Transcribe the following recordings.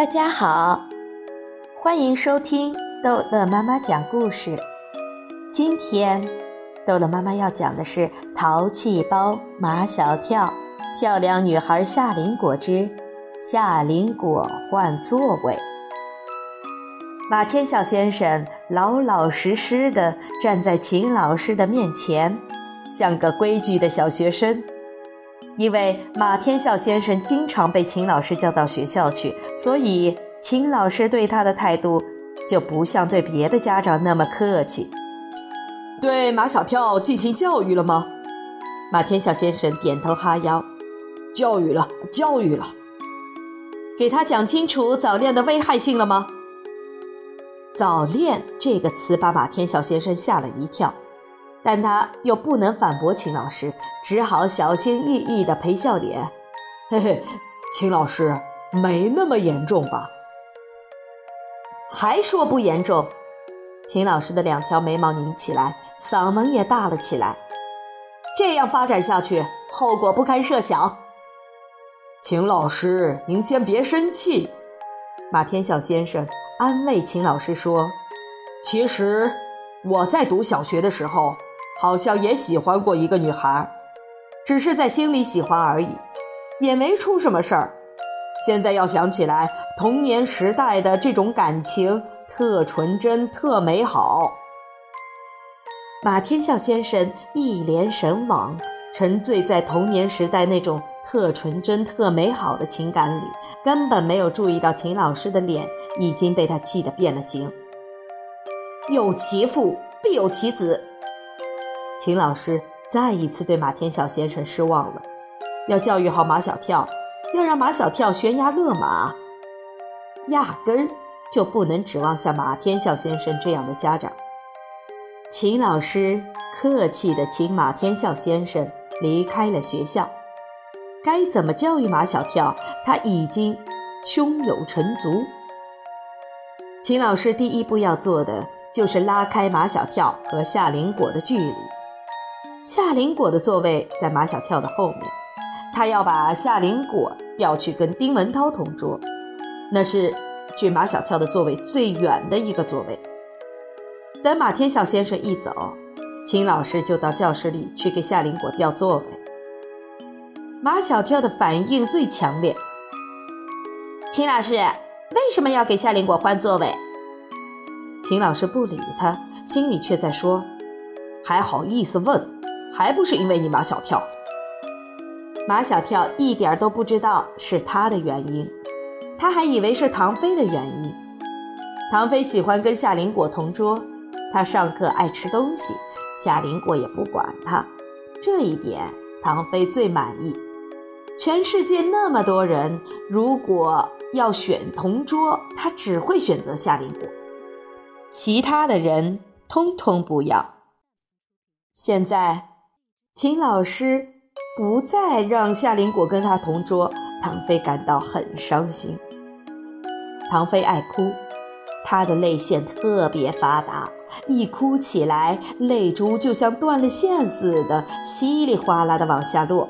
大家好，欢迎收听逗乐妈妈讲故事。今天，逗乐妈妈要讲的是《淘气包马小跳》，漂亮女孩夏林果之夏林果换座位。马天笑先生老老实实的站在秦老师的面前，像个规矩的小学生。因为马天笑先生经常被秦老师叫到学校去，所以秦老师对他的态度就不像对别的家长那么客气。对马小跳进行教育了吗？马天笑先生点头哈腰：“教育了，教育了。”给他讲清楚早恋的危害性了吗？早恋这个词把马天笑先生吓了一跳。但他又不能反驳秦老师，只好小心翼翼地陪笑脸。嘿嘿，秦老师没那么严重吧？还说不严重？秦老师的两条眉毛拧起来，嗓门也大了起来。这样发展下去，后果不堪设想。秦老师，您先别生气。马天笑先生安慰秦老师说：“其实我在读小学的时候。”好像也喜欢过一个女孩，只是在心里喜欢而已，也没出什么事儿。现在要想起来，童年时代的这种感情特纯真、特美好。马天笑先生一脸神往，沉醉在童年时代那种特纯真、特美好的情感里，根本没有注意到秦老师的脸已经被他气得变了形。有其父必有其子。秦老师再一次对马天笑先生失望了，要教育好马小跳，要让马小跳悬崖勒马，压根儿就不能指望像马天笑先生这样的家长。秦老师客气地请马天笑先生离开了学校，该怎么教育马小跳，他已经胸有成竹。秦老师第一步要做的就是拉开马小跳和夏林果的距离。夏林果的座位在马小跳的后面，他要把夏林果调去跟丁文涛同桌，那是距马小跳的座位最远的一个座位。等马天笑先生一走，秦老师就到教室里去给夏林果调座位。马小跳的反应最强烈。秦老师为什么要给夏林果换座位？秦老师不理他，心里却在说：“还好意思问。”还不是因为你马小跳，马小跳一点都不知道是他的原因，他还以为是唐飞的原因。唐飞喜欢跟夏林果同桌，他上课爱吃东西，夏林果也不管他，这一点唐飞最满意。全世界那么多人，如果要选同桌，他只会选择夏林果，其他的人通通不要。现在。秦老师不再让夏林果跟他同桌，唐飞感到很伤心。唐飞爱哭，他的泪腺特别发达，一哭起来，泪珠就像断了线似的，稀里哗啦的往下落。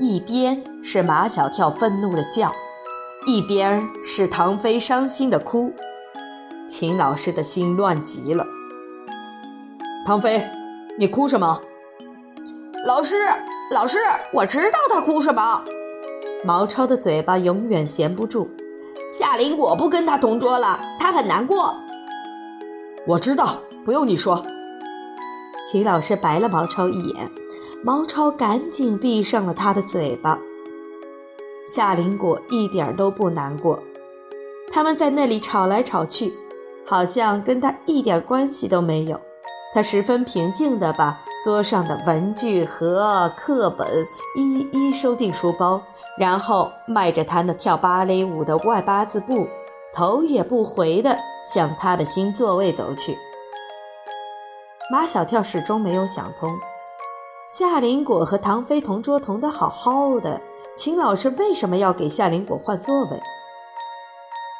一边是马小跳愤怒的叫，一边是唐飞伤心的哭。秦老师的心乱极了。唐飞，你哭什么？老师，老师，我知道他哭什么。毛超的嘴巴永远闲不住。夏林果不跟他同桌了，他很难过。我知道，不用你说。齐老师白了毛超一眼，毛超赶紧闭上了他的嘴巴。夏林果一点都不难过，他们在那里吵来吵去，好像跟他一点关系都没有。他十分平静地把桌上的文具和课本一一收进书包，然后迈着他那跳芭蕾舞的外八字步，头也不回地向他的新座位走去。马小跳始终没有想通，夏林果和唐飞同桌同得好好的，秦老师为什么要给夏林果换座位？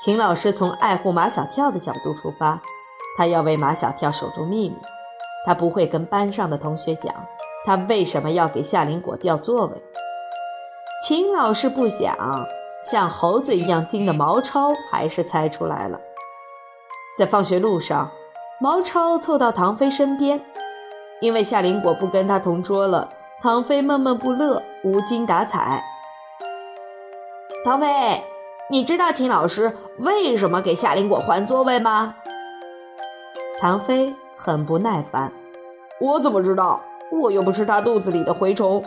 秦老师从爱护马小跳的角度出发，他要为马小跳守住秘密。他不会跟班上的同学讲，他为什么要给夏林果调座位。秦老师不想，像猴子一样精的毛超还是猜出来了。在放学路上，毛超凑到唐飞身边，因为夏林果不跟他同桌了，唐飞闷闷不乐，无精打采。唐飞，你知道秦老师为什么给夏林果换座位吗？唐飞很不耐烦。我怎么知道？我又不是他肚子里的蛔虫。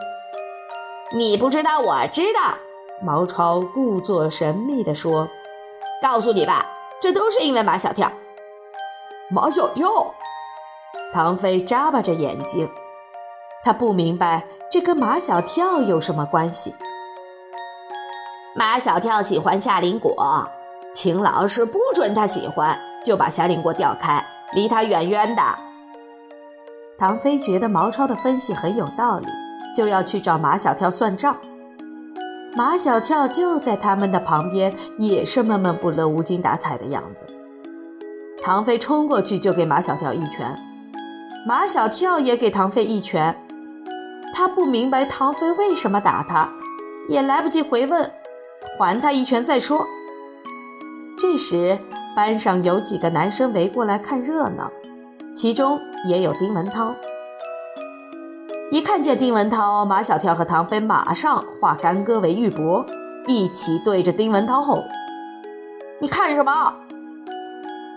你不知道，我知道。毛超故作神秘地说：“告诉你吧，这都是因为马小跳。”马小跳？唐飞眨巴着眼睛，他不明白这跟马小跳有什么关系。马小跳喜欢夏林果，秦老师不准他喜欢，就把夏林果调开，离他远远的。唐飞觉得毛超的分析很有道理，就要去找马小跳算账。马小跳就在他们的旁边，也是闷闷不乐、无精打采的样子。唐飞冲过去就给马小跳一拳，马小跳也给唐飞一拳。他不明白唐飞为什么打他，也来不及回问，还他一拳再说。这时，班上有几个男生围过来看热闹。其中也有丁文涛。一看见丁文涛，马小跳和唐飞马上化干戈为玉帛，一起对着丁文涛吼：“你看什么？”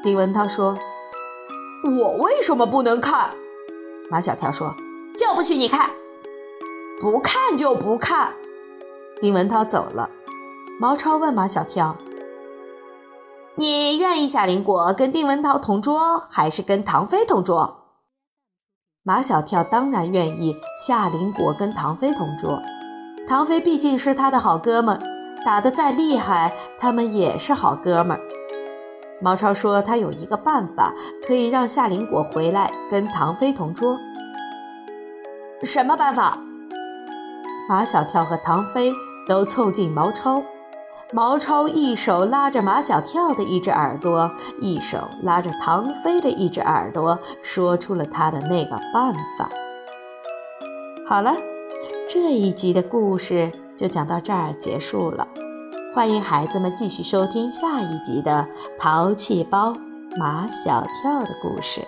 丁文涛说：“我为什么不能看？”马小跳说：“就不许你看，不看就不看。”丁文涛走了。毛超问马小跳。你愿意夏林果跟丁文涛同桌，还是跟唐飞同桌？马小跳当然愿意夏林果跟唐飞同桌，唐飞毕竟是他的好哥们，打得再厉害，他们也是好哥们。毛超说他有一个办法可以让夏林果回来跟唐飞同桌。什么办法？马小跳和唐飞都凑近毛超。毛超一手拉着马小跳的一只耳朵，一手拉着唐飞的一只耳朵，说出了他的那个办法。好了，这一集的故事就讲到这儿结束了。欢迎孩子们继续收听下一集的《淘气包马小跳》的故事。